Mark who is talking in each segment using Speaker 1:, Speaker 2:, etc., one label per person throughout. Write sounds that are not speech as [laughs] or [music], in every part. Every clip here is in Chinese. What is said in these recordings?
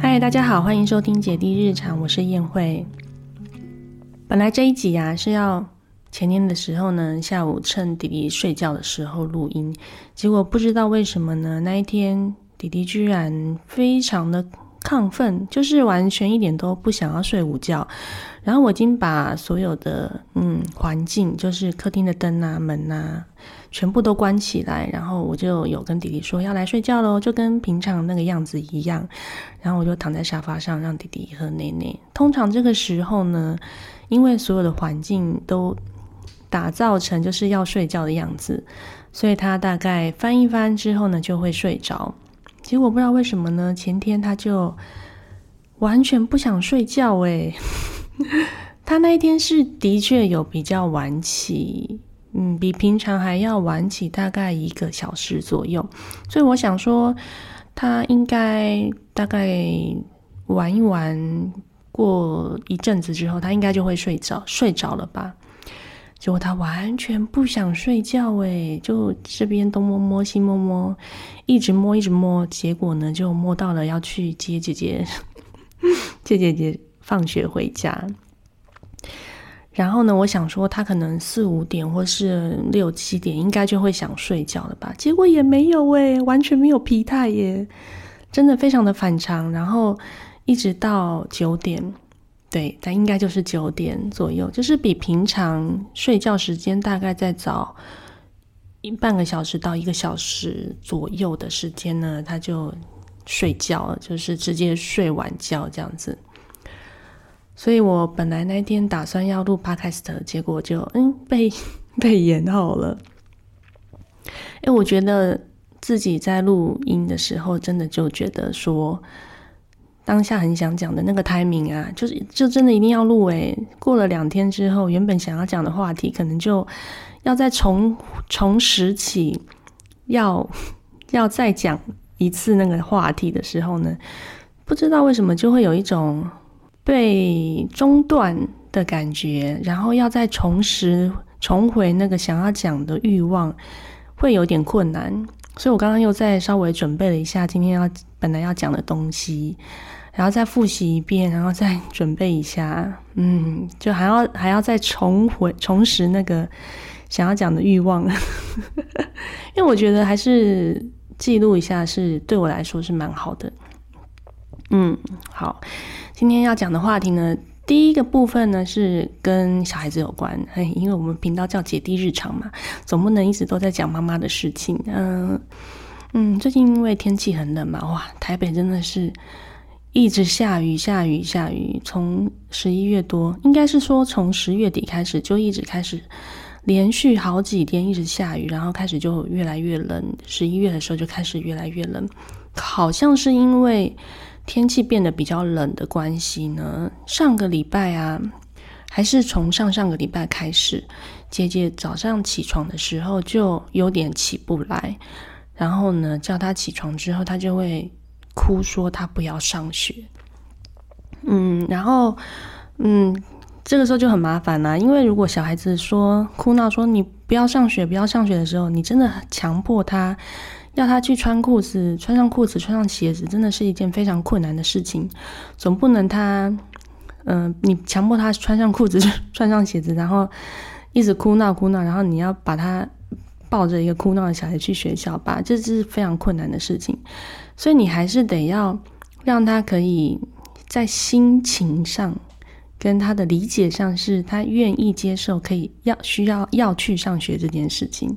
Speaker 1: 嗨，大家好，欢迎收听姐弟日常，我是燕慧。本来这一集啊是要前天的时候呢，下午趁弟弟睡觉的时候录音，结果不知道为什么呢，那一天弟弟居然非常的亢奋，就是完全一点都不想要睡午觉。然后我已经把所有的嗯环境，就是客厅的灯啊、门啊，全部都关起来，然后我就有跟弟弟说要来睡觉喽，就跟平常那个样子一样。然后我就躺在沙发上让弟弟喝奶奶。通常这个时候呢。因为所有的环境都打造成就是要睡觉的样子，所以他大概翻一翻之后呢，就会睡着。结果不知道为什么呢，前天他就完全不想睡觉诶，[laughs] 他那一天是的确有比较晚起，嗯，比平常还要晚起大概一个小时左右。所以我想说，他应该大概玩一玩。过一阵子之后，他应该就会睡着，睡着了吧？结果他完全不想睡觉，诶，就这边东摸摸西摸摸，一直摸一直摸，结果呢，就摸到了要去接姐姐，[laughs] 接姐姐放学回家。然后呢，我想说他可能四五点或是六七点应该就会想睡觉了吧？结果也没有，诶，完全没有疲态耶，真的非常的反常。然后。一直到九点，对，他应该就是九点左右，就是比平常睡觉时间大概再早一半个小时到一个小时左右的时间呢，他就睡觉了，就是直接睡晚觉这样子。所以我本来那天打算要录 podcast，结果就嗯被被延后了。哎，我觉得自己在录音的时候，真的就觉得说。当下很想讲的那个 timing 啊，就是就真的一定要录诶。过了两天之后，原本想要讲的话题，可能就要再重重拾起，要要再讲一次那个话题的时候呢，不知道为什么就会有一种被中断的感觉，然后要再重拾重回那个想要讲的欲望，会有点困难。所以我刚刚又再稍微准备了一下今天要本来要讲的东西。然后再复习一遍，然后再准备一下，嗯，就还要还要再重回重拾那个想要讲的欲望，[laughs] 因为我觉得还是记录一下是对我来说是蛮好的。嗯，好，今天要讲的话题呢，第一个部分呢是跟小孩子有关，哎，因为我们频道叫姐弟日常嘛，总不能一直都在讲妈妈的事情。嗯嗯，最近因为天气很冷嘛，哇，台北真的是。一直下雨，下雨，下雨。从十一月多，应该是说从十月底开始，就一直开始连续好几天一直下雨，然后开始就越来越冷。十一月的时候就开始越来越冷，好像是因为天气变得比较冷的关系呢。上个礼拜啊，还是从上上个礼拜开始，姐姐早上起床的时候就有点起不来，然后呢，叫她起床之后，她就会。哭说他不要上学，嗯，然后，嗯，这个时候就很麻烦啦，因为如果小孩子说哭闹说你不要上学，不要上学的时候，你真的强迫他要他去穿裤子，穿上裤子，穿上鞋子，真的是一件非常困难的事情。总不能他，嗯，你强迫他穿上裤子，[laughs] 穿上鞋子，然后一直哭闹哭闹，然后你要把他抱着一个哭闹的小孩去学校吧，这是非常困难的事情。所以你还是得要让他可以在心情上跟他的理解上，是他愿意接受，可以要需要要去上学这件事情。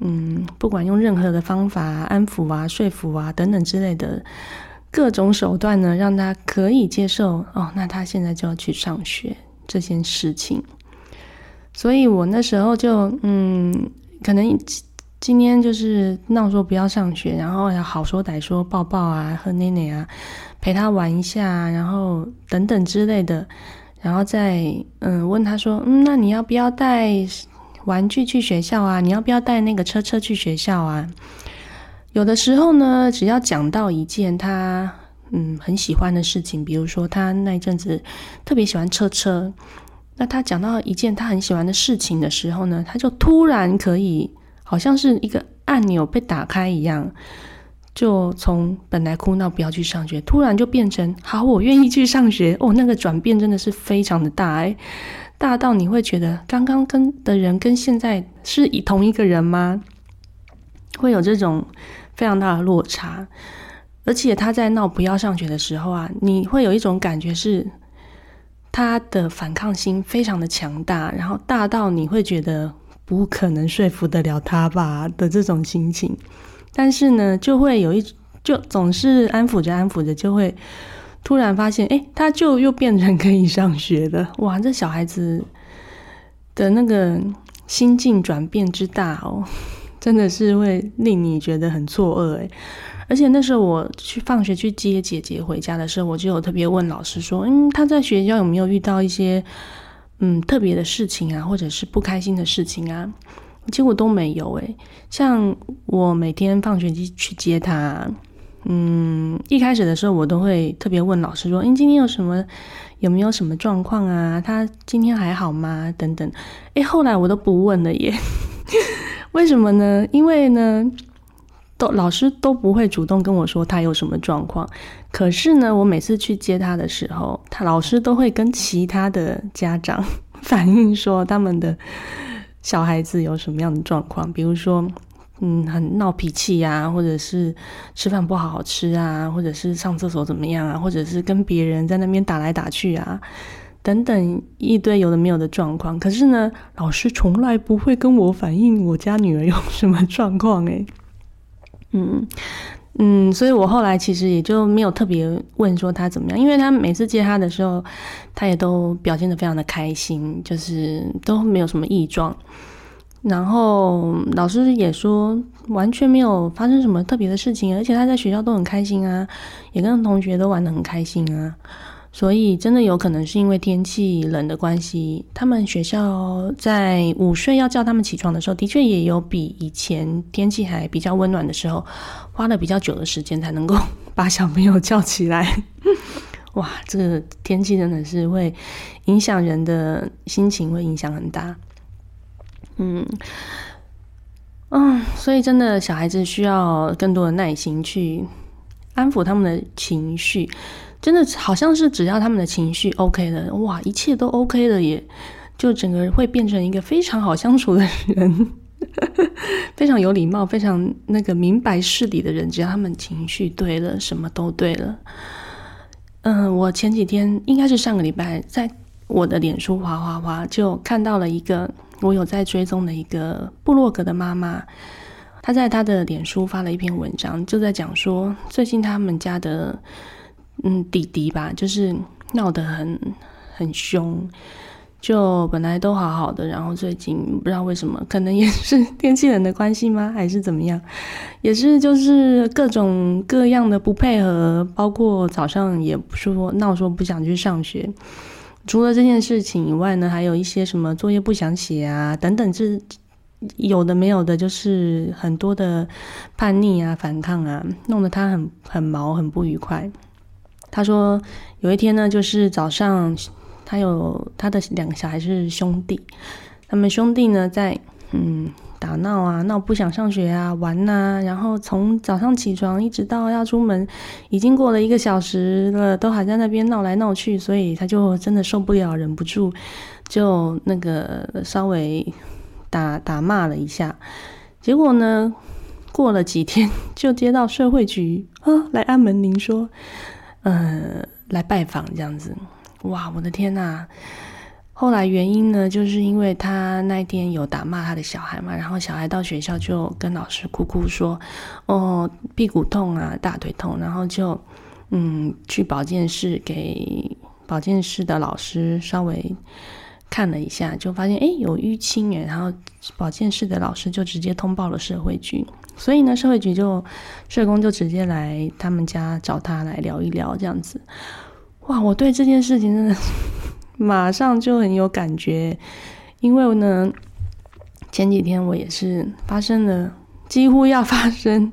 Speaker 1: 嗯，不管用任何的方法安抚啊、说服啊等等之类的各种手段呢，让他可以接受哦。那他现在就要去上学这件事情。所以我那时候就嗯，可能。今天就是闹说不要上学，然后要好说歹说抱抱啊，喝奶奶啊，陪他玩一下，然后等等之类的，然后再嗯问他说，嗯，那你要不要带玩具去学校啊？你要不要带那个车车去学校啊？有的时候呢，只要讲到一件他嗯很喜欢的事情，比如说他那一阵子特别喜欢车车，那他讲到一件他很喜欢的事情的时候呢，他就突然可以好像是一个按钮被打开一样，就从本来哭闹不要去上学，突然就变成好，我愿意去上学哦。那个转变真的是非常的大哎，大到你会觉得刚刚跟的人跟现在是以同一个人吗？会有这种。非常大的落差，而且他在闹不要上学的时候啊，你会有一种感觉是他的反抗心非常的强大，然后大到你会觉得不可能说服得了他吧的这种心情。但是呢，就会有一就总是安抚着安抚着，就会突然发现，哎，他就又变成可以上学了。[laughs] 哇，这小孩子的那个心境转变之大哦。真的是会令你觉得很错愕诶。而且那时候我去放学去接姐姐回家的时候，我就有特别问老师说：“嗯，他在学校有没有遇到一些嗯特别的事情啊，或者是不开心的事情啊？”结果都没有诶。像我每天放学去去接他，嗯，一开始的时候我都会特别问老师说：“嗯，今天有什么有没有什么状况啊？他今天还好吗？等等。”诶，后来我都不问了耶。[laughs] 为什么呢？因为呢，老师都不会主动跟我说他有什么状况。可是呢，我每次去接他的时候，他老师都会跟其他的家长 [laughs] 反映说他们的小孩子有什么样的状况，比如说，嗯，很闹脾气呀，或者是吃饭不好好吃啊，或者是上厕所怎么样啊，或者是跟别人在那边打来打去啊。等等一堆有的没有的状况，可是呢，老师从来不会跟我反映我家女儿有什么状况诶。嗯嗯，所以我后来其实也就没有特别问说他怎么样，因为他每次接他的时候，他也都表现的非常的开心，就是都没有什么异状。然后老师也说完全没有发生什么特别的事情，而且他在学校都很开心啊，也跟同学都玩的很开心啊。所以，真的有可能是因为天气冷的关系，他们学校在午睡要叫他们起床的时候，的确也有比以前天气还比较温暖的时候，花了比较久的时间才能够 [laughs] 把小朋友叫起来。哇，这个天气真的是会影响人的心情，会影响很大。嗯嗯，所以真的小孩子需要更多的耐心去安抚他们的情绪。真的好像是只要他们的情绪 OK 了，哇，一切都 OK 了，也就整个会变成一个非常好相处的人，[laughs] 非常有礼貌、非常那个明白事理的人。只要他们情绪对了，什么都对了。嗯，我前几天应该是上个礼拜，在我的脸书哗哗哗就看到了一个我有在追踪的一个部落格的妈妈，她在她的脸书发了一篇文章，就在讲说最近他们家的。嗯，弟弟吧，就是闹得很很凶，就本来都好好的，然后最近不知道为什么，可能也是天气冷的关系吗，还是怎么样，也是就是各种各样的不配合，包括早上也不说闹说不想去上学。除了这件事情以外呢，还有一些什么作业不想写啊，等等，这有的没有的，就是很多的叛逆啊、反抗啊，弄得他很很毛，很不愉快。他说有一天呢，就是早上，他有他的两个小孩是兄弟，他们兄弟呢在嗯打闹啊，闹不想上学啊，玩呐，然后从早上起床一直到要出门，已经过了一个小时了，都还在那边闹来闹去，所以他就真的受不了，忍不住就那个稍微打打骂了一下，结果呢，过了几天就接到社会局啊来按门铃说。呃，来拜访这样子，哇，我的天呐！后来原因呢，就是因为他那一天有打骂他的小孩嘛，然后小孩到学校就跟老师哭哭说，哦，屁股痛啊，大腿痛，然后就嗯去保健室给保健室的老师稍微看了一下，就发现哎有淤青哎，然后保健室的老师就直接通报了社会局。所以呢，社会局就社工就直接来他们家找他来聊一聊，这样子。哇，我对这件事情真的马上就很有感觉，因为呢，前几天我也是发生了几乎要发生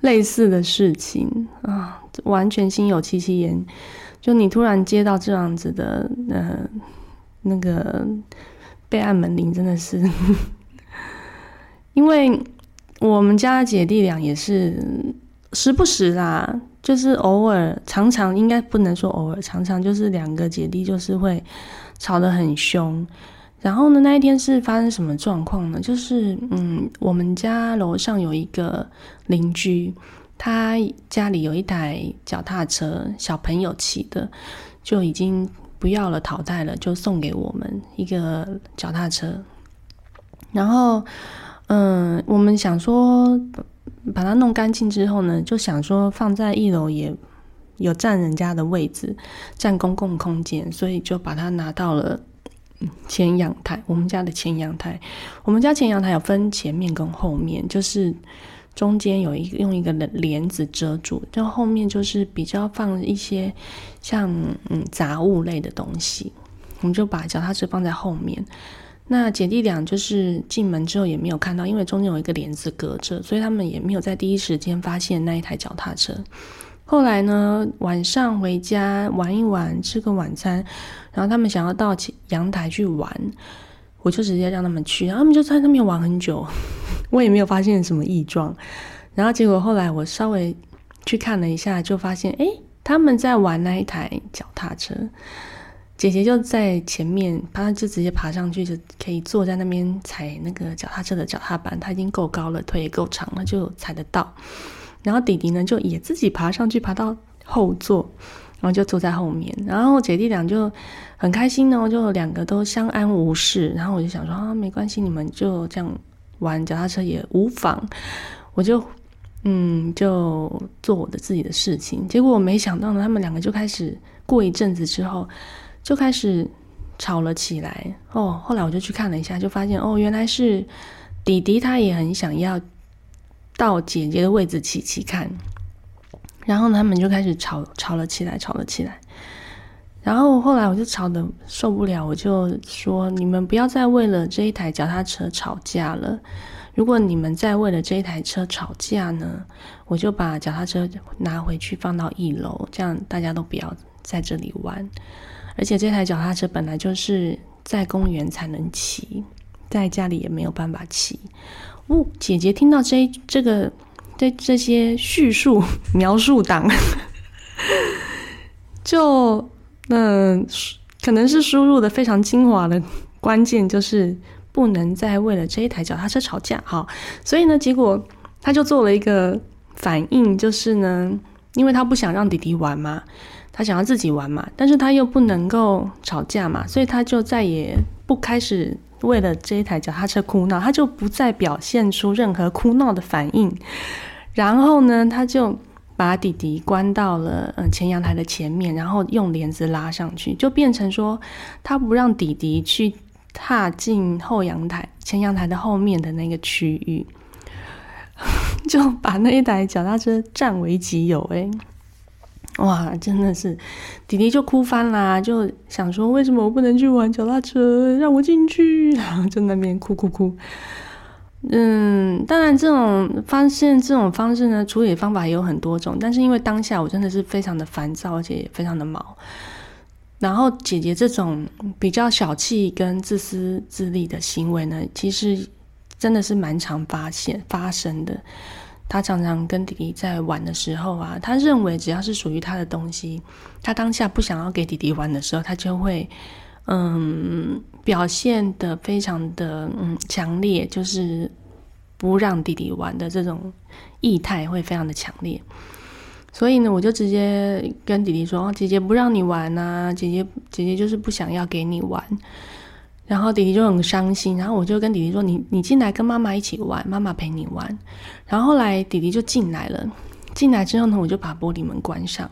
Speaker 1: 类似的事情啊，完全心有戚戚焉。就你突然接到这样子的呃那个备案门铃，真的是，[laughs] 因为我们家姐弟俩也是时不时啦，就是偶尔常常应该不能说偶尔，常常就是两个姐弟就是会吵得很凶。然后呢，那一天是发生什么状况呢？就是嗯，我们家楼上有一个邻居。他家里有一台脚踏车，小朋友骑的，就已经不要了，淘汰了，就送给我们一个脚踏车。然后，嗯，我们想说把它弄干净之后呢，就想说放在一楼也有占人家的位置，占公共空间，所以就把它拿到了前阳台。我们家的前阳台，我们家前阳台有分前面跟后面，就是。中间有一用一个帘子遮住，就后面就是比较放一些像嗯杂物类的东西，我们就把脚踏车放在后面。那姐弟俩就是进门之后也没有看到，因为中间有一个帘子隔着，所以他们也没有在第一时间发现那一台脚踏车。后来呢，晚上回家玩一玩，吃个晚餐，然后他们想要到阳台去玩。我就直接让他们去，然后他们就在那边玩很久，我也没有发现什么异状。然后结果后来我稍微去看了一下，就发现，哎，他们在玩那一台脚踏车，姐姐就在前面，她就直接爬上去，就可以坐在那边踩那个脚踏车的脚踏板，她已经够高了，腿也够长了，就踩得到。然后弟弟呢，就也自己爬上去，爬到后座。然后就坐在后面，然后姐弟俩就很开心呢，就两个都相安无事。然后我就想说啊，没关系，你们就这样玩脚踏车也无妨。我就嗯，就做我的自己的事情。结果我没想到呢，他们两个就开始过一阵子之后就开始吵了起来。哦，后来我就去看了一下，就发现哦，原来是弟弟他也很想要到姐姐的位置骑骑看。然后他们就开始吵吵了起来，吵了起来。然后后来我就吵得受不了，我就说：“你们不要再为了这一台脚踏车吵架了。如果你们再为了这一台车吵架呢，我就把脚踏车拿回去放到一楼，这样大家都不要在这里玩。而且这台脚踏车本来就是在公园才能骑，在家里也没有办法骑。”哦，姐姐听到这这个。这这些叙述描述档，[laughs] 就那，可能是输入的非常精华的关键，就是不能再为了这一台脚踏车吵架。哈，所以呢，结果他就做了一个反应，就是呢，因为他不想让弟弟玩嘛，他想要自己玩嘛，但是他又不能够吵架嘛，所以他就再也不开始为了这一台脚踏车哭闹，他就不再表现出任何哭闹的反应。然后呢，他就把弟弟关到了嗯前阳台的前面，然后用帘子拉上去，就变成说他不让弟弟去踏进后阳台前阳台的后面的那个区域，[laughs] 就把那一台脚踏车占为己有。哎，哇，真的是弟弟就哭翻啦，就想说为什么我不能去玩脚踏车，让我进去，然后就那边哭哭哭。嗯，当然，这种发现这种方式呢，处理方法也有很多种。但是因为当下我真的是非常的烦躁，而且也非常的毛。然后姐姐这种比较小气跟自私自利的行为呢，其实真的是蛮常发现发生的。她常常跟弟弟在玩的时候啊，他认为只要是属于他的东西，他当下不想要给弟弟玩的时候，他就会。嗯，表现的非常的嗯强烈，就是不让弟弟玩的这种意态会非常的强烈。所以呢，我就直接跟弟弟说：“哦姐姐不让你玩呐，姐姐姐姐就是不想要给你玩。”然后弟弟就很伤心。然后我就跟弟弟说：“你你进来跟妈妈一起玩，妈妈陪你玩。”然后后来弟弟就进来了。进来之后呢，我就把玻璃门关上。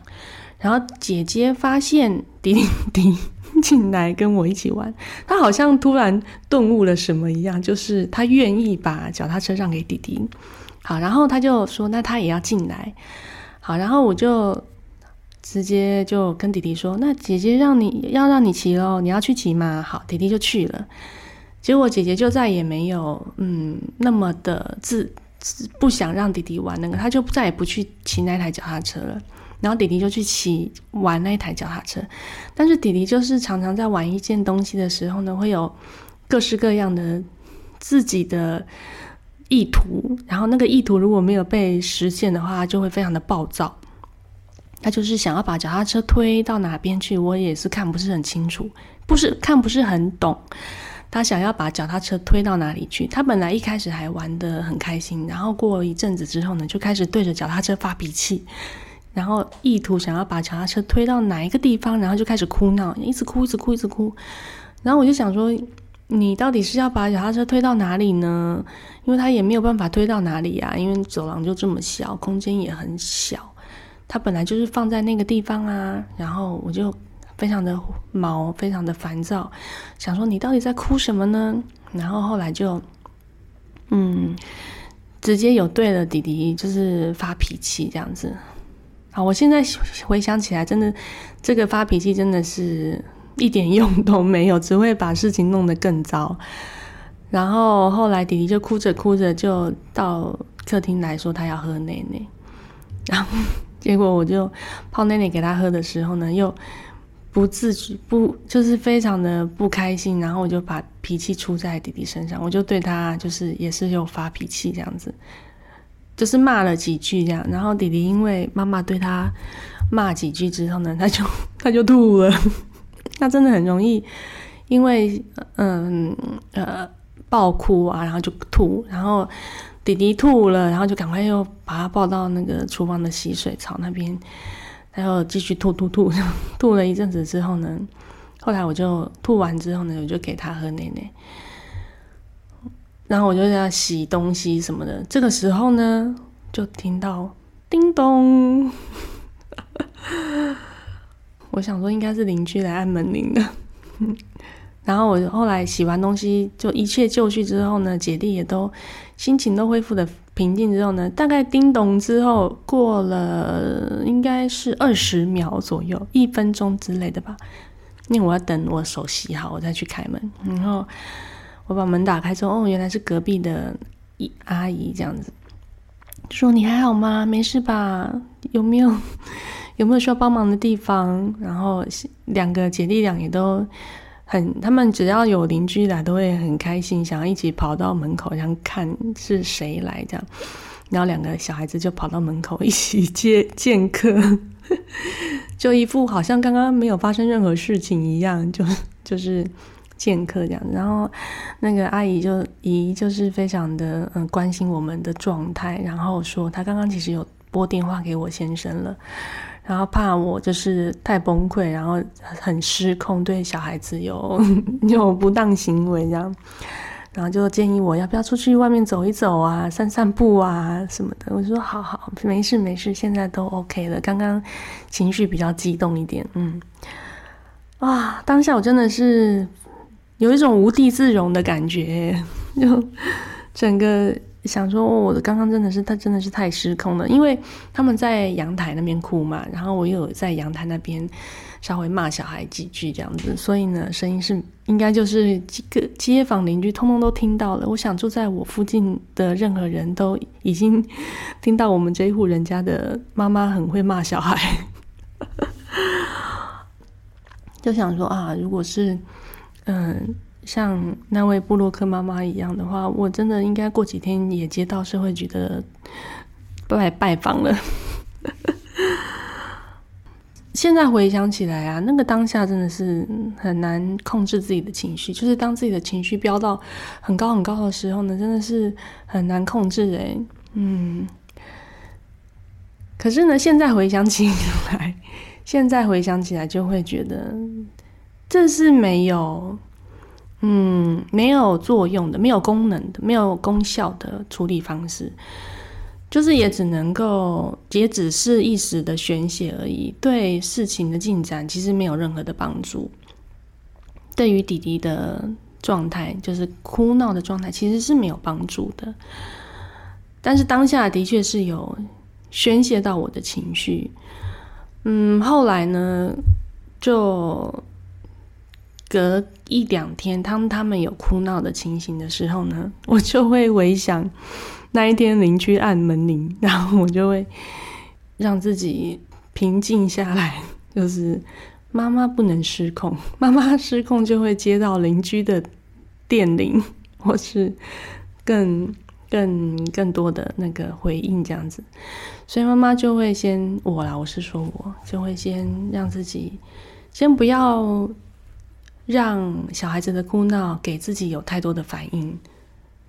Speaker 1: 然后姐姐发现弟弟。[laughs] 进来跟我一起玩，他好像突然顿悟了什么一样，就是他愿意把脚踏车让给弟弟。好，然后他就说：“那他也要进来。”好，然后我就直接就跟弟弟说：“那姐姐让你要让你骑喽，你要去骑吗？”好，弟弟就去了。结果姐姐就再也没有嗯那么的自不想让弟弟玩那个，他就再也不去骑那台脚踏车了。然后弟弟就去骑玩那一台脚踏车，但是弟弟就是常常在玩一件东西的时候呢，会有各式各样的自己的意图，然后那个意图如果没有被实现的话，就会非常的暴躁。他就是想要把脚踏车推到哪边去，我也是看不是很清楚，不是看不是很懂。他想要把脚踏车推到哪里去？他本来一开始还玩得很开心，然后过一阵子之后呢，就开始对着脚踏车发脾气，然后意图想要把脚踏车推到哪一个地方，然后就开始哭闹，一直哭，一直哭，一直哭。然后我就想说，你到底是要把脚踏车推到哪里呢？因为他也没有办法推到哪里啊，因为走廊就这么小，空间也很小。他本来就是放在那个地方啊，然后我就非常的毛，非常的烦躁，想说你到底在哭什么呢？然后后来就，嗯，直接有对了弟弟就是发脾气这样子。好，我现在回想起来，真的这个发脾气真的是一点用都没有，只会把事情弄得更糟。然后后来弟弟就哭着哭着就到客厅来说他要喝奶奶，然后。结果我就泡奶奶给他喝的时候呢，又不自觉不就是非常的不开心，然后我就把脾气出在弟弟身上，我就对他就是也是又发脾气这样子，就是骂了几句这样，然后弟弟因为妈妈对他骂几句之后呢，他就他就吐了，[laughs] 他真的很容易因为嗯呃爆哭啊，然后就吐，然后。弟弟吐了，然后就赶快又把他抱到那个厨房的洗水槽那边，然后继续吐吐吐，吐了一阵子之后呢，后来我就吐完之后呢，我就给他喝奶奶，然后我就在洗东西什么的。这个时候呢，就听到叮咚，[laughs] 我想说应该是邻居来按门铃的。[laughs] 然后我后来洗完东西，就一切就绪之后呢，姐弟也都心情都恢复的平静之后呢，大概叮咚之后过了应该是二十秒左右，一分钟之类的吧。因为我要等我手洗好，我再去开门。然后我把门打开之后，哦，原来是隔壁的姨阿姨这样子，说你还好吗？没事吧？有没有 [laughs] 有没有需要帮忙的地方？然后两个姐弟俩也都。很，他们只要有邻居来，都会很开心，想要一起跑到门口，想看是谁来这样。然后两个小孩子就跑到门口一起接 [laughs] 见客，[laughs] 就一副好像刚刚没有发生任何事情一样，就就是见客这样。然后那个阿姨就姨就是非常的嗯关心我们的状态，然后说她刚刚其实有拨电话给我先生了。然后怕我就是太崩溃，然后很失控，对小孩子有 [laughs] 有不当行为这样，然后就建议我要不要出去外面走一走啊，散散步啊什么的。我说好好，没事没事，现在都 OK 了。刚刚情绪比较激动一点，嗯，哇，当下我真的是有一种无地自容的感觉，[laughs] 就整个。想说，我的刚刚真的是他真的是太失控了，因为他们在阳台那边哭嘛，然后我又有在阳台那边稍微骂小孩几句这样子，所以呢，声音是应该就是几个街坊邻居通通都听到了。我想住在我附近的任何人都已经听到我们这一户人家的妈妈很会骂小孩，就想说啊，如果是嗯。像那位布洛克妈妈一样的话，我真的应该过几天也接到社会局的来拜访了。[laughs] 现在回想起来啊，那个当下真的是很难控制自己的情绪，就是当自己的情绪飙到很高很高的时候呢，真的是很难控制哎。嗯，可是呢，现在回想起来，现在回想起来就会觉得这是没有。嗯，没有作用的，没有功能的，没有功效的处理方式，就是也只能够，也只是一时的宣泄而已，对事情的进展其实没有任何的帮助。对于弟弟的状态，就是哭闹的状态，其实是没有帮助的。但是当下的确是有宣泄到我的情绪。嗯，后来呢，就。隔一两天，当他们有哭闹的情形的时候呢，[laughs] 我就会回想那一天邻居按门铃，然后我就会让自己平静下来，就是妈妈不能失控，妈妈失控就会接到邻居的电铃，或是更更更多的那个回应这样子，所以妈妈就会先我啦，我是说我就会先让自己先不要。让小孩子的哭闹给自己有太多的反应，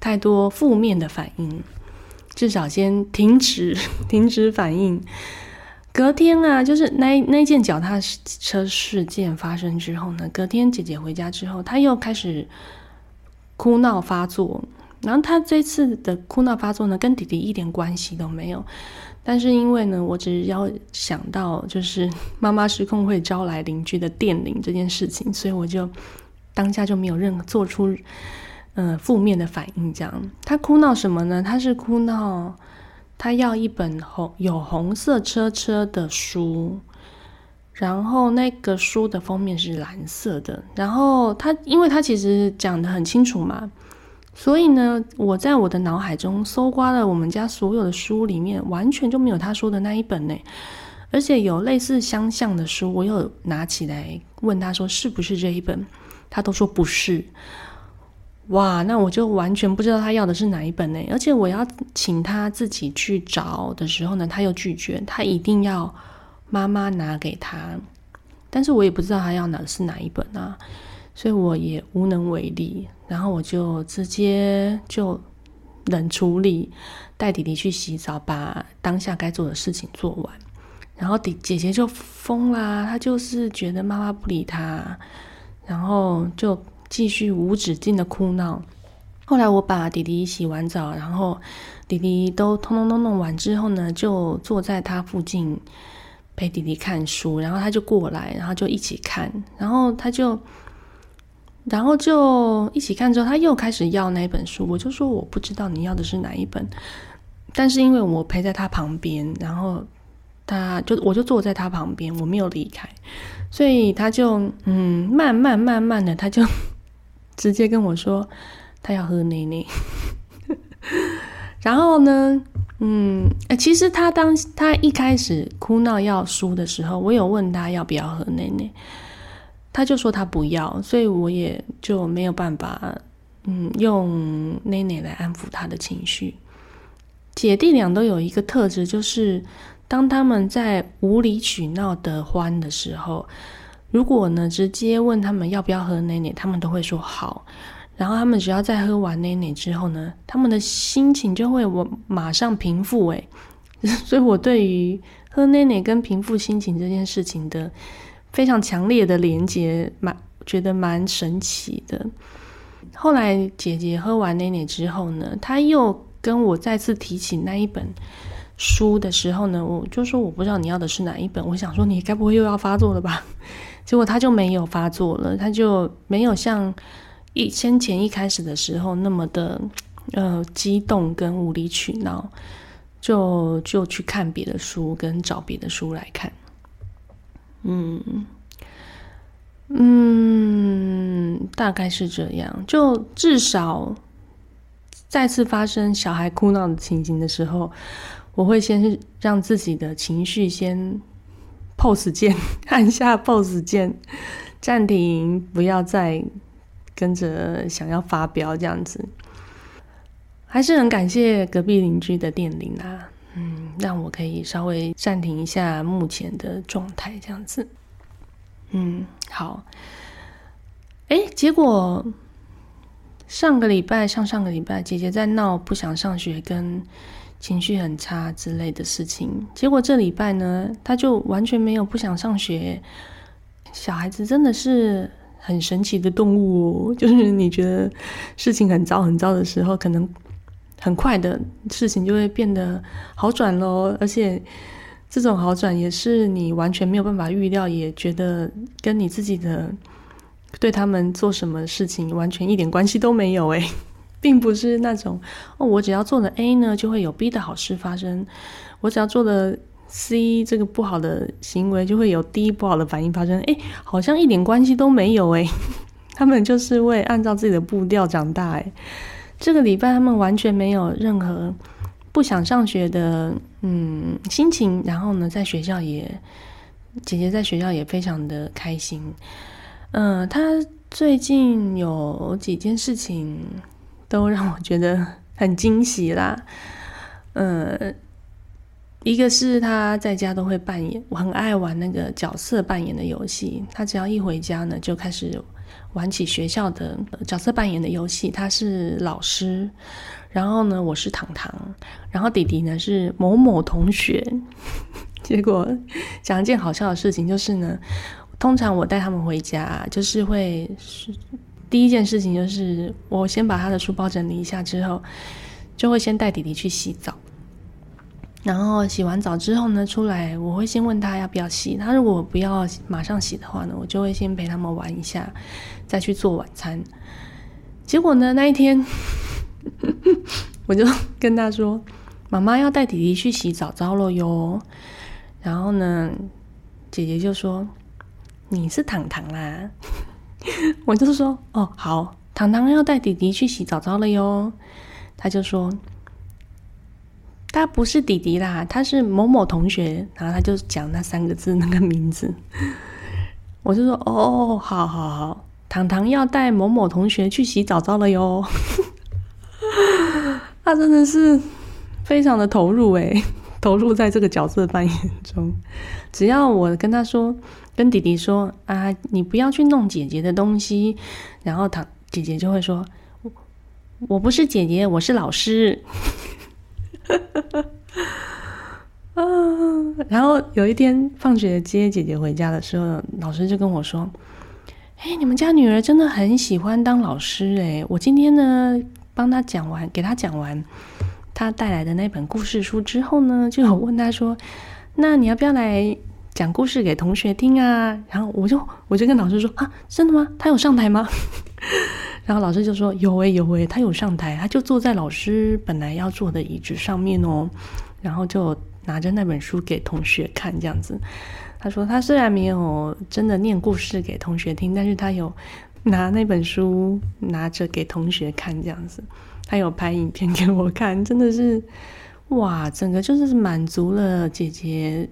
Speaker 1: 太多负面的反应，至少先停止，[laughs] 停止反应。隔天啊，就是那那件脚踏车事件发生之后呢，隔天姐姐回家之后，她又开始哭闹发作。然后她这次的哭闹发作呢，跟弟弟一点关系都没有。但是因为呢，我只是要想到就是 [laughs] 妈妈失控会招来邻居的电铃这件事情，所以我就当下就没有任何做出呃负面的反应。这样，他哭闹什么呢？他是哭闹，他要一本红有红色车车的书，然后那个书的封面是蓝色的，然后他因为他其实讲的很清楚嘛。所以呢，我在我的脑海中搜刮了我们家所有的书里面，完全就没有他说的那一本呢。而且有类似相像的书，我有拿起来问他说是不是这一本，他都说不是。哇，那我就完全不知道他要的是哪一本呢。而且我要请他自己去找的时候呢，他又拒绝，他一定要妈妈拿给他。但是我也不知道他要拿的是哪一本啊。所以我也无能为力，然后我就直接就冷处理，带弟弟去洗澡，把当下该做的事情做完。然后弟姐姐就疯啦，她就是觉得妈妈不理她，然后就继续无止境的哭闹。后来我把弟弟洗完澡，然后弟弟都通通都弄完之后呢，就坐在他附近陪弟弟看书，然后他就过来，然后就一起看，然后他就。然后就一起看之后，他又开始要那本书，我就说我不知道你要的是哪一本，但是因为我陪在他旁边，然后他就我就坐在他旁边，我没有离开，所以他就嗯慢慢慢慢的，他就 [laughs] 直接跟我说他要喝奶奶，[laughs] 然后呢，嗯，其实他当他一开始哭闹要书的时候，我有问他要不要喝奶奶。他就说他不要，所以我也就没有办法，嗯，用奶奶来安抚他的情绪。姐弟俩都有一个特质，就是当他们在无理取闹的欢的时候，如果呢直接问他们要不要喝奶奶，他们都会说好。然后他们只要在喝完奶奶之后呢，他们的心情就会我马上平复。诶，[laughs] 所以我对于喝奶奶跟平复心情这件事情的。非常强烈的连接，蛮觉得蛮神奇的。后来姐姐喝完奶奶之后呢，她又跟我再次提起那一本书的时候呢，我就说我不知道你要的是哪一本。我想说你该不会又要发作了吧？[laughs] 结果他就没有发作了，他就没有像一先前一开始的时候那么的呃激动跟无理取闹，就就去看别的书跟找别的书来看。嗯嗯，大概是这样。就至少再次发生小孩哭闹的情形的时候，我会先让自己的情绪先 pose 键，按下 pose 键，暂停，不要再跟着想要发飙这样子。还是很感谢隔壁邻居的电铃啊。嗯，让我可以稍微暂停一下目前的状态，这样子。嗯，好。哎，结果上个礼拜、上上个礼拜，姐姐在闹不想上学、跟情绪很差之类的事情。结果这礼拜呢，她就完全没有不想上学。小孩子真的是很神奇的动物哦，就是你觉得事情很糟很糟的时候，可能。很快的事情就会变得好转喽，而且这种好转也是你完全没有办法预料，也觉得跟你自己的对他们做什么事情完全一点关系都没有诶，[laughs] 并不是那种哦，我只要做了 A 呢，就会有 B 的好事发生；我只要做了 C 这个不好的行为，就会有 D 不好的反应发生。诶，好像一点关系都没有诶。[laughs] 他们就是会按照自己的步调长大。哎，这个礼拜他们完全没有任何不想上学的嗯心情，然后呢，在学校也姐姐在学校也非常的开心。嗯，她最近有几件事情都让我觉得很惊喜啦。嗯。一个是她在家都会扮演，我很爱玩那个角色扮演的游戏。她只要一回家呢，就开始玩起学校的角色扮演的游戏。他是老师，然后呢，我是糖糖，然后弟弟呢是某某同学。[laughs] 结果讲一件好笑的事情，就是呢，通常我带他们回家，就是会是第一件事情就是我先把他的书包整理一下之后，就会先带弟弟去洗澡。然后洗完澡之后呢，出来我会先问他要不要洗。他如果不要马上洗的话呢，我就会先陪他们玩一下，再去做晚餐。结果呢，那一天 [laughs] 我就跟他说：“妈妈要带弟弟去洗澡澡了哟。”然后呢，姐姐就说：“你是糖糖啦。[laughs] ”我就说：“哦，好，糖糖要带弟弟去洗澡澡了哟。”他就说。他不是弟弟啦，他是某某同学，然后他就讲那三个字那个名字，我就说哦，好好好，糖糖要带某某同学去洗澡澡了哟，[laughs] 他真的是非常的投入诶，[laughs] 投入在这个角色扮演中，只要我跟他说，跟弟弟说啊，你不要去弄姐姐的东西，然后糖姐姐就会说，我不是姐姐，我是老师。[laughs] 啊！然后有一天放学接姐姐回家的时候，老师就跟我说：“哎，你们家女儿真的很喜欢当老师哎！我今天呢帮她讲完，给她讲完她带来的那本故事书之后呢，就有问她说：那你要不要来讲故事给同学听啊？然后我就我就跟老师说：啊，真的吗？她有上台吗？” [laughs] 然后老师就说：“有诶，有诶，他有上台，他就坐在老师本来要坐的椅子上面哦，然后就拿着那本书给同学看，这样子。他说他虽然没有真的念故事给同学听，但是他有拿那本书拿着给同学看，这样子。他有拍影片给我看，真的是哇，整个就是满足了姐姐。”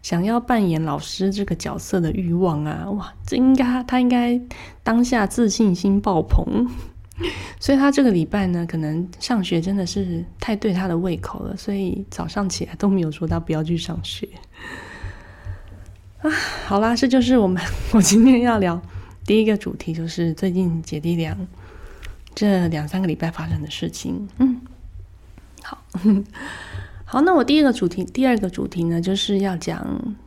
Speaker 1: 想要扮演老师这个角色的欲望啊，哇，这应该他应该当下自信心爆棚，[laughs] 所以他这个礼拜呢，可能上学真的是太对他的胃口了，所以早上起来都没有说他不要去上学。啊，好啦，这就是我们 [laughs] 我今天要聊第一个主题，就是最近姐弟俩这两三个礼拜发生的事情。嗯，好。[laughs] 好，那我第一个主题，第二个主题呢，就是要讲，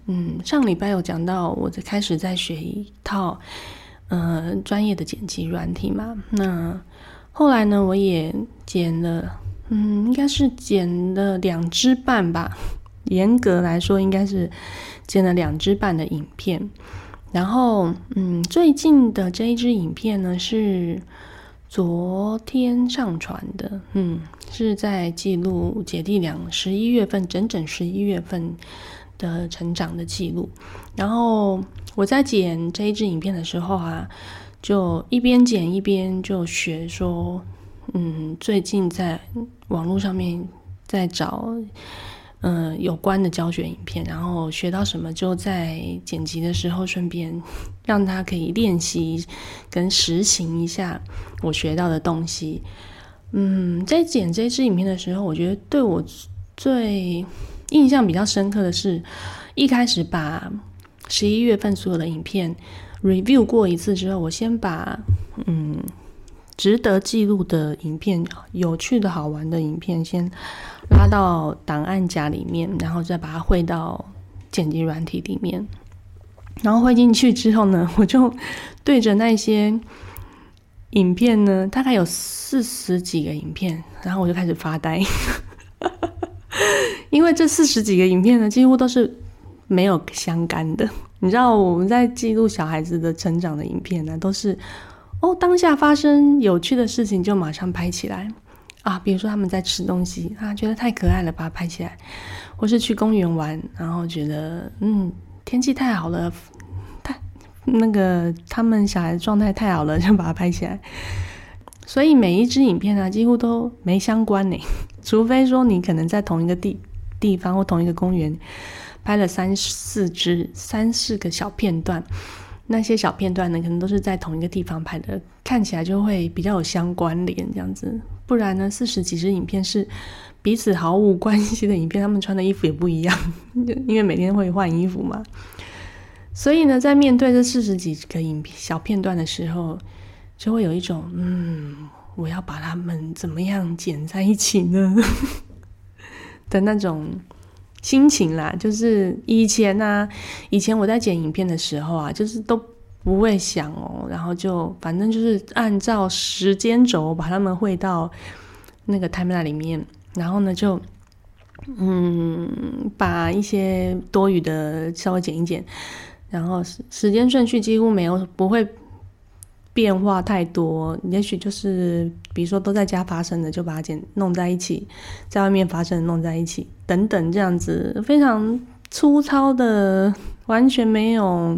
Speaker 1: 嗯，上礼拜有讲到，我在开始在学一套，呃，专业的剪辑软体嘛。那后来呢，我也剪了，嗯，应该是剪了两支半吧，严格来说，应该是剪了两支半的影片。然后，嗯，最近的这一支影片呢，是昨天上传的，嗯。是在记录姐弟俩十一月份整整十一月份的成长的记录。然后我在剪这一支影片的时候啊，就一边剪一边就学说，嗯，最近在网络上面在找嗯有关的教学影片，然后学到什么就在剪辑的时候顺便 [laughs] 让他可以练习跟实行一下我学到的东西。嗯，在剪这支影片的时候，我觉得对我最印象比较深刻的是，一开始把十一月份所有的影片 review 过一次之后，我先把嗯值得记录的影片、有趣的好玩的影片先拉到档案夹里面，然后再把它汇到剪辑软体里面。然后汇进去之后呢，我就对着那些。影片呢，大概有四十几个影片，然后我就开始发呆，[laughs] 因为这四十几个影片呢，几乎都是没有相干的。你知道，我们在记录小孩子的成长的影片呢，都是哦，当下发生有趣的事情就马上拍起来啊，比如说他们在吃东西啊，觉得太可爱了，把它拍起来；或是去公园玩，然后觉得嗯，天气太好了，太那个他们小孩状态太好了，[laughs] 就把它拍起来。所以每一支影片啊，几乎都没相关呢，[laughs] 除非说你可能在同一个地地方或同一个公园拍了三四支、三四个小片段，那些小片段呢，可能都是在同一个地方拍的，看起来就会比较有相关联这样子。不然呢，四十几支影片是彼此毫无关系的影片，他们穿的衣服也不一样，[laughs] 因为每天会换衣服嘛。所以呢，在面对这四十几个影片小片段的时候，就会有一种，嗯，我要把它们怎么样剪在一起呢 [laughs] 的那种心情啦。就是以前呢，以前我在剪影片的时候啊，就是都不会想哦，然后就反正就是按照时间轴把它们汇到那个 timeline 里面，然后呢就嗯把一些多余的稍微剪一剪，然后时时间顺序几乎没有不会。变化太多，也许就是比如说都在家发生的，就把它剪弄在一起；在外面发生的弄在一起，等等这样子，非常粗糙的，完全没有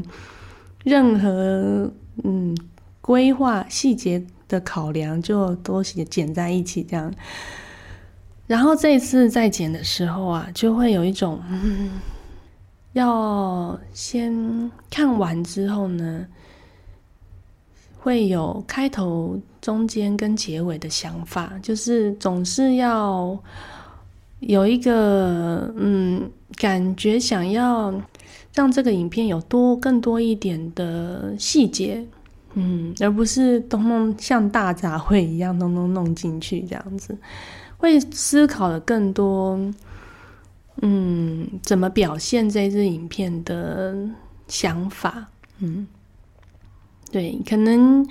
Speaker 1: 任何嗯规划细节的考量，就都剪剪在一起这样。然后这一次在剪的时候啊，就会有一种，要先看完之后呢。会有开头、中间跟结尾的想法，就是总是要有一个嗯感觉，想要让这个影片有多更多一点的细节，嗯，而不是通通像大杂烩一样通通弄进去这样子，会思考的更多，嗯，怎么表现这支影片的想法，嗯。对，可能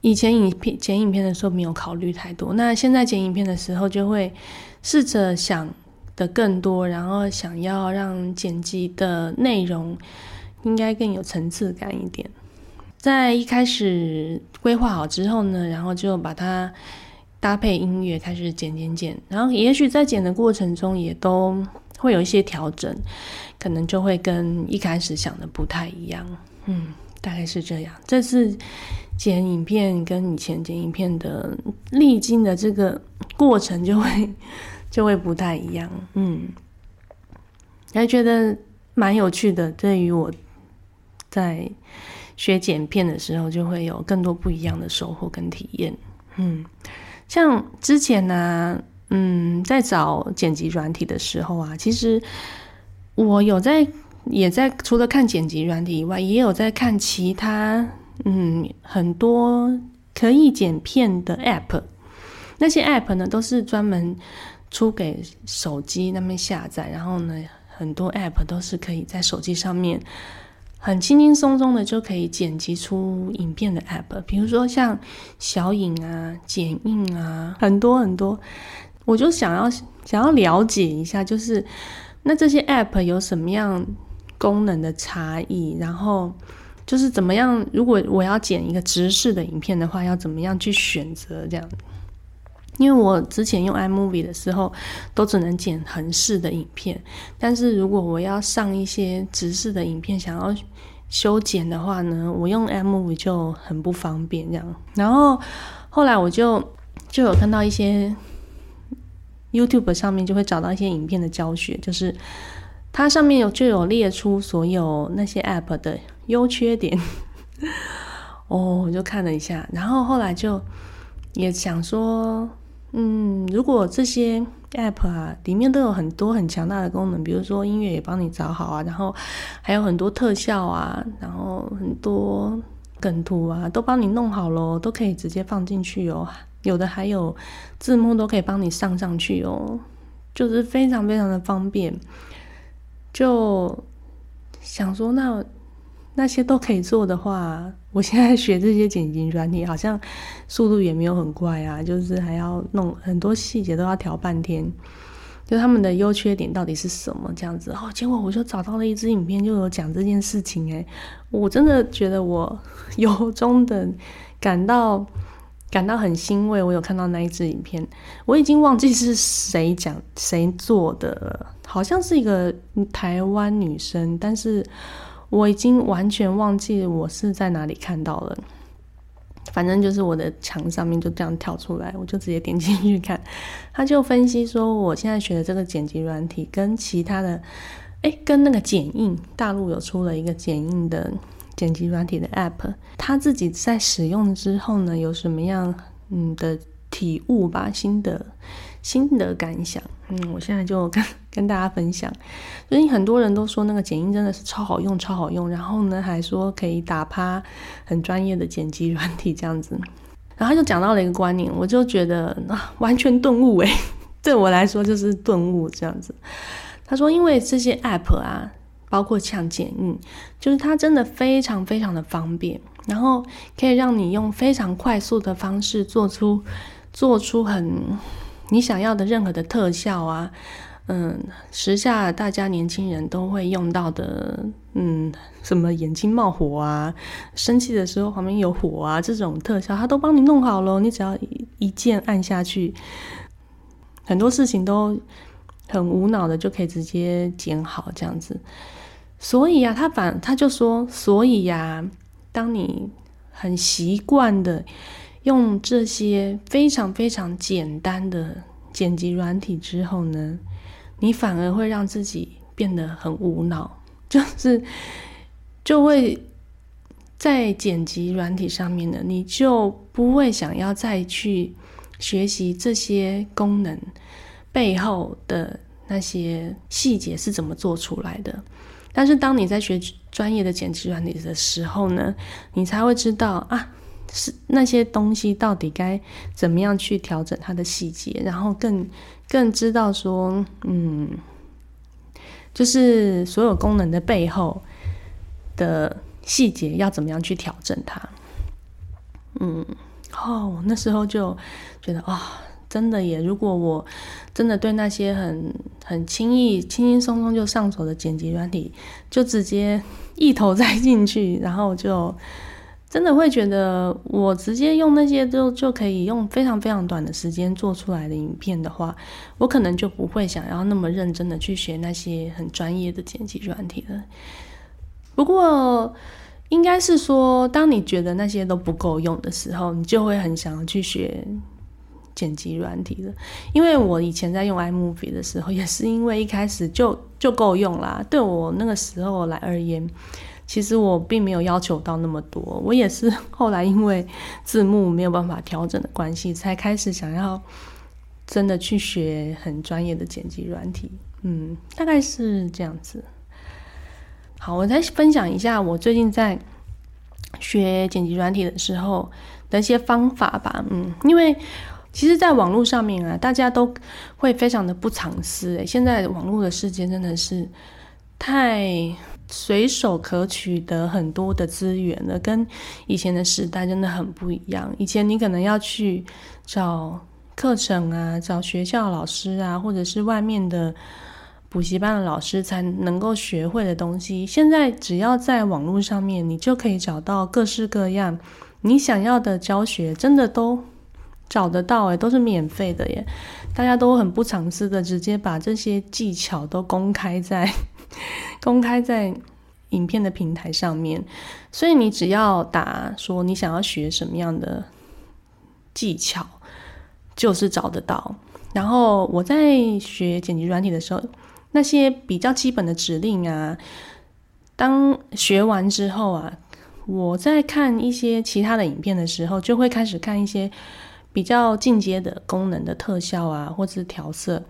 Speaker 1: 以前影片剪影片的时候没有考虑太多，那现在剪影片的时候就会试着想的更多，然后想要让剪辑的内容应该更有层次感一点。在一开始规划好之后呢，然后就把它搭配音乐开始剪剪剪，然后也许在剪的过程中也都会有一些调整，可能就会跟一开始想的不太一样，嗯。大概是这样。这次剪影片跟以前剪影片的历经的这个过程就会就会不太一样。嗯，还觉得蛮有趣的。对于我在学剪片的时候，就会有更多不一样的收获跟体验。嗯，像之前呢，嗯，在找剪辑软体的时候啊，其实我有在。也在除了看剪辑软体以外，也有在看其他嗯很多可以剪片的 App。那些 App 呢，都是专门出给手机那边下载，然后呢，很多 App 都是可以在手机上面很轻轻松松的就可以剪辑出影片的 App。比如说像小影啊、剪映啊，很多很多。我就想要想要了解一下，就是那这些 App 有什么样？功能的差异，然后就是怎么样？如果我要剪一个直视的影片的话，要怎么样去选择这样？因为我之前用 iMovie 的时候，都只能剪横视的影片，但是如果我要上一些直视的影片，想要修剪的话呢，我用 iMovie 就很不方便这样。然后后来我就就有看到一些 YouTube 上面就会找到一些影片的教学，就是。它上面有就有列出所有那些 App 的优缺点，[laughs] 哦，我就看了一下，然后后来就也想说，嗯，如果这些 App 啊里面都有很多很强大的功能，比如说音乐也帮你找好啊，然后还有很多特效啊，然后很多梗图啊都帮你弄好了，都可以直接放进去哦，有的还有字幕都可以帮你上上去哦，就是非常非常的方便。就想说，那那些都可以做的话，我现在学这些剪辑软体，好像速度也没有很快啊，就是还要弄很多细节都要调半天。就他们的优缺点到底是什么？这样子哦，结果我就找到了一支影片，就有讲这件事情。诶，我真的觉得我由衷的感到。感到很欣慰，我有看到那一支影片，我已经忘记是谁讲谁做的了，好像是一个台湾女生，但是我已经完全忘记我是在哪里看到了。反正就是我的墙上面就这样跳出来，我就直接点进去看。[laughs] 他就分析说，我现在学的这个剪辑软体跟其他的，哎，跟那个剪映，大陆有出了一个剪映的剪辑软体的 App，他自己在使用之后呢，有什么样嗯的体悟吧，心得。心得感想，嗯，我现在就跟跟大家分享。最近很多人都说那个剪映真的是超好用，超好用。然后呢，还说可以打趴很专业的剪辑软体这样子。然后就讲到了一个观念，我就觉得啊，完全顿悟诶，[laughs] 对我来说就是顿悟这样子。他说，因为这些 App 啊，包括像剪映，就是它真的非常非常的方便，然后可以让你用非常快速的方式做出做出很。你想要的任何的特效啊，嗯，时下大家年轻人都会用到的，嗯，什么眼睛冒火啊，生气的时候旁边有火啊，这种特效他都帮你弄好了，你只要一键按下去，很多事情都很无脑的就可以直接剪好这样子。所以呀，他反他就说，所以呀，当你很习惯的。用这些非常非常简单的剪辑软体之后呢，你反而会让自己变得很无脑，[laughs] 就是就会在剪辑软体上面呢，你就不会想要再去学习这些功能背后的那些细节是怎么做出来的。但是当你在学专业的剪辑软体的时候呢，你才会知道啊。是那些东西到底该怎么样去调整它的细节，然后更更知道说，嗯，就是所有功能的背后的细节要怎么样去调整它。嗯，哦，那时候就觉得啊，真的耶！如果我真的对那些很很轻易、轻轻松松就上手的剪辑软体，就直接一头栽进去，然后就。真的会觉得，我直接用那些就就可以用非常非常短的时间做出来的影片的话，我可能就不会想要那么认真的去学那些很专业的剪辑软体了。不过，应该是说，当你觉得那些都不够用的时候，你就会很想要去学剪辑软体了。因为我以前在用 iMovie 的时候，也是因为一开始就就够用啦。对我那个时候来而言。其实我并没有要求到那么多，我也是 [laughs] 后来因为字幕没有办法调整的关系，才开始想要真的去学很专业的剪辑软体。嗯，大概是这样子。好，我再分享一下我最近在学剪辑软体的时候的一些方法吧。嗯，因为其实，在网络上面啊，大家都会非常的不藏私。现在网络的世界真的是太……随手可取得很多的资源了，跟以前的时代真的很不一样。以前你可能要去找课程啊，找学校老师啊，或者是外面的补习班的老师才能够学会的东西，现在只要在网络上面，你就可以找到各式各样你想要的教学，真的都找得到诶，都是免费的耶！大家都很不藏私的，直接把这些技巧都公开在。公开在影片的平台上面，所以你只要打说你想要学什么样的技巧，就是找得到。然后我在学剪辑软体的时候，那些比较基本的指令啊，当学完之后啊，我在看一些其他的影片的时候，就会开始看一些比较进阶的功能的特效啊，或者是调色。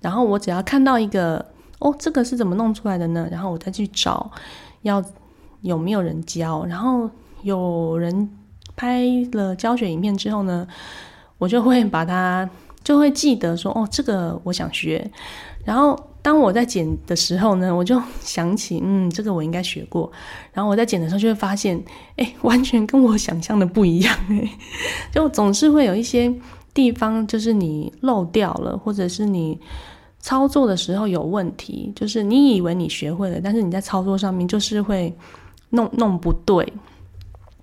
Speaker 1: 然后我只要看到一个。哦，这个是怎么弄出来的呢？然后我再去找，要有没有人教？然后有人拍了教学影片之后呢，我就会把它就会记得说，哦，这个我想学。然后当我在剪的时候呢，我就想起，嗯，这个我应该学过。然后我在剪的时候就会发现，哎，完全跟我想象的不一样，哎，[laughs] 就总是会有一些地方就是你漏掉了，或者是你。操作的时候有问题，就是你以为你学会了，但是你在操作上面就是会弄弄不对。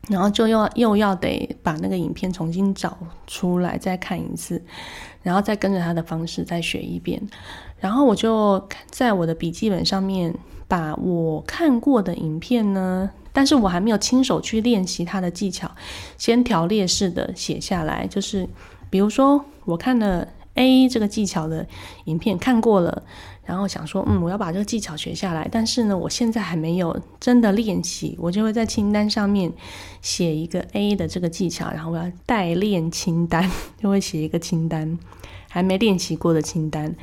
Speaker 1: 然后就又又要得把那个影片重新找出来再看一次，然后再跟着他的方式再学一遍。然后我就在我的笔记本上面把我看过的影片呢，但是我还没有亲手去练习他的技巧，先条列式的写下来。就是比如说我看了 A 这个技巧的影片看过了。然后想说，嗯，我要把这个技巧学下来，但是呢，我现在还没有真的练习，我就会在清单上面写一个 A 的这个技巧，然后我要代练清单，[laughs] 就会写一个清单，还没练习过的清单，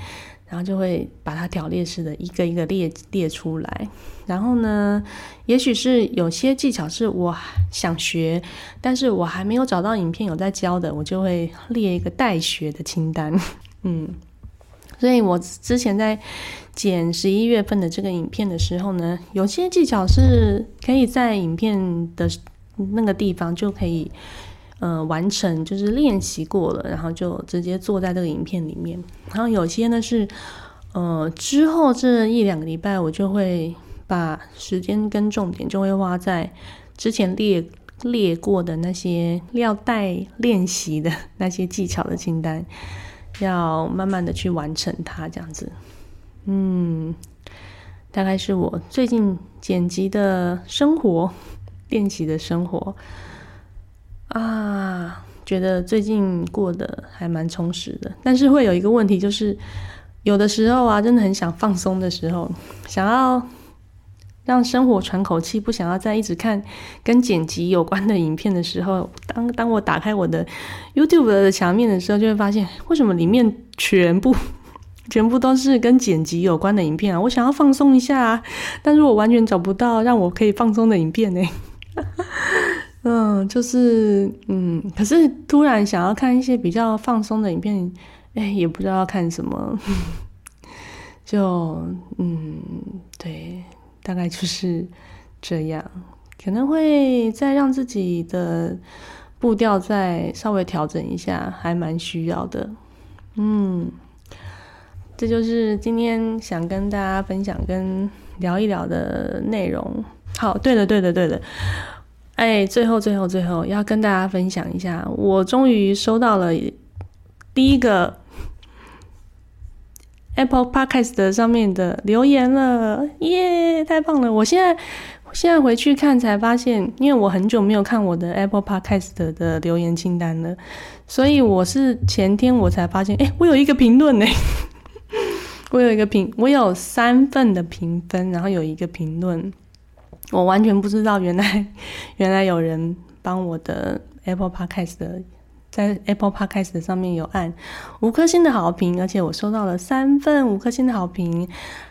Speaker 1: 然后就会把它条列式的一个一个列列出来。然后呢，也许是有些技巧是我想学，但是我还没有找到影片有在教的，我就会列一个待学的清单，嗯。所以我之前在剪十一月份的这个影片的时候呢，有些技巧是可以在影片的那个地方就可以呃完成，就是练习过了，然后就直接做在这个影片里面。然后有些呢是呃之后这一两个礼拜，我就会把时间跟重点就会花在之前列列过的那些要带练习的那些技巧的清单。要慢慢的去完成它，这样子，嗯，大概是我最近剪辑的生活，练习的生活啊，觉得最近过得还蛮充实的。但是会有一个问题，就是有的时候啊，真的很想放松的时候，想要。让生活喘口气，不想要再一直看跟剪辑有关的影片的时候，当当我打开我的 YouTube 的墙面的时候，就会发现为什么里面全部全部都是跟剪辑有关的影片啊？我想要放松一下啊，但是我完全找不到让我可以放松的影片呢。嗯，就是嗯，可是突然想要看一些比较放松的影片，哎，也不知道要看什么，[laughs] 就嗯，对。大概就是这样，可能会再让自己的步调再稍微调整一下，还蛮需要的。嗯，这就是今天想跟大家分享跟聊一聊的内容。好，对的，对的，对的。哎，最后，最后，最后要跟大家分享一下，我终于收到了第一个。Apple Podcast 上面的留言了，耶，太棒了！我现在现在回去看才发现，因为我很久没有看我的 Apple Podcast 的留言清单了，所以我是前天我才发现，哎，我有一个评论呢，[laughs] 我有一个评，我有三份的评分，然后有一个评论，我完全不知道，原来 [laughs] 原来有人帮我的 Apple Podcast 的。在 Apple Podcast 上面有按五颗星的好评，而且我收到了三份五颗星的好评，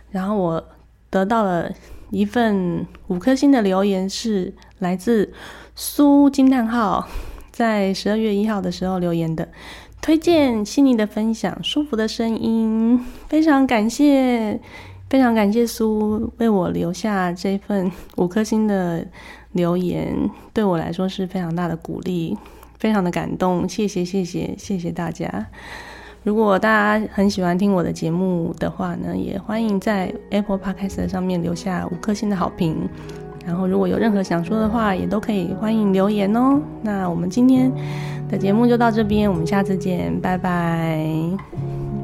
Speaker 1: 然后我得到了一份五颗星的留言，是来自苏惊叹号，在十二月一号的时候留言的，推荐细腻的分享，舒服的声音，非常感谢，非常感谢苏为我留下这份五颗星的留言，对我来说是非常大的鼓励。非常的感动，谢谢谢谢谢谢大家！如果大家很喜欢听我的节目的话呢，也欢迎在 Apple Podcast 上面留下五颗星的好评。然后如果有任何想说的话，也都可以欢迎留言哦。那我们今天的节目就到这边，我们下次见，拜拜。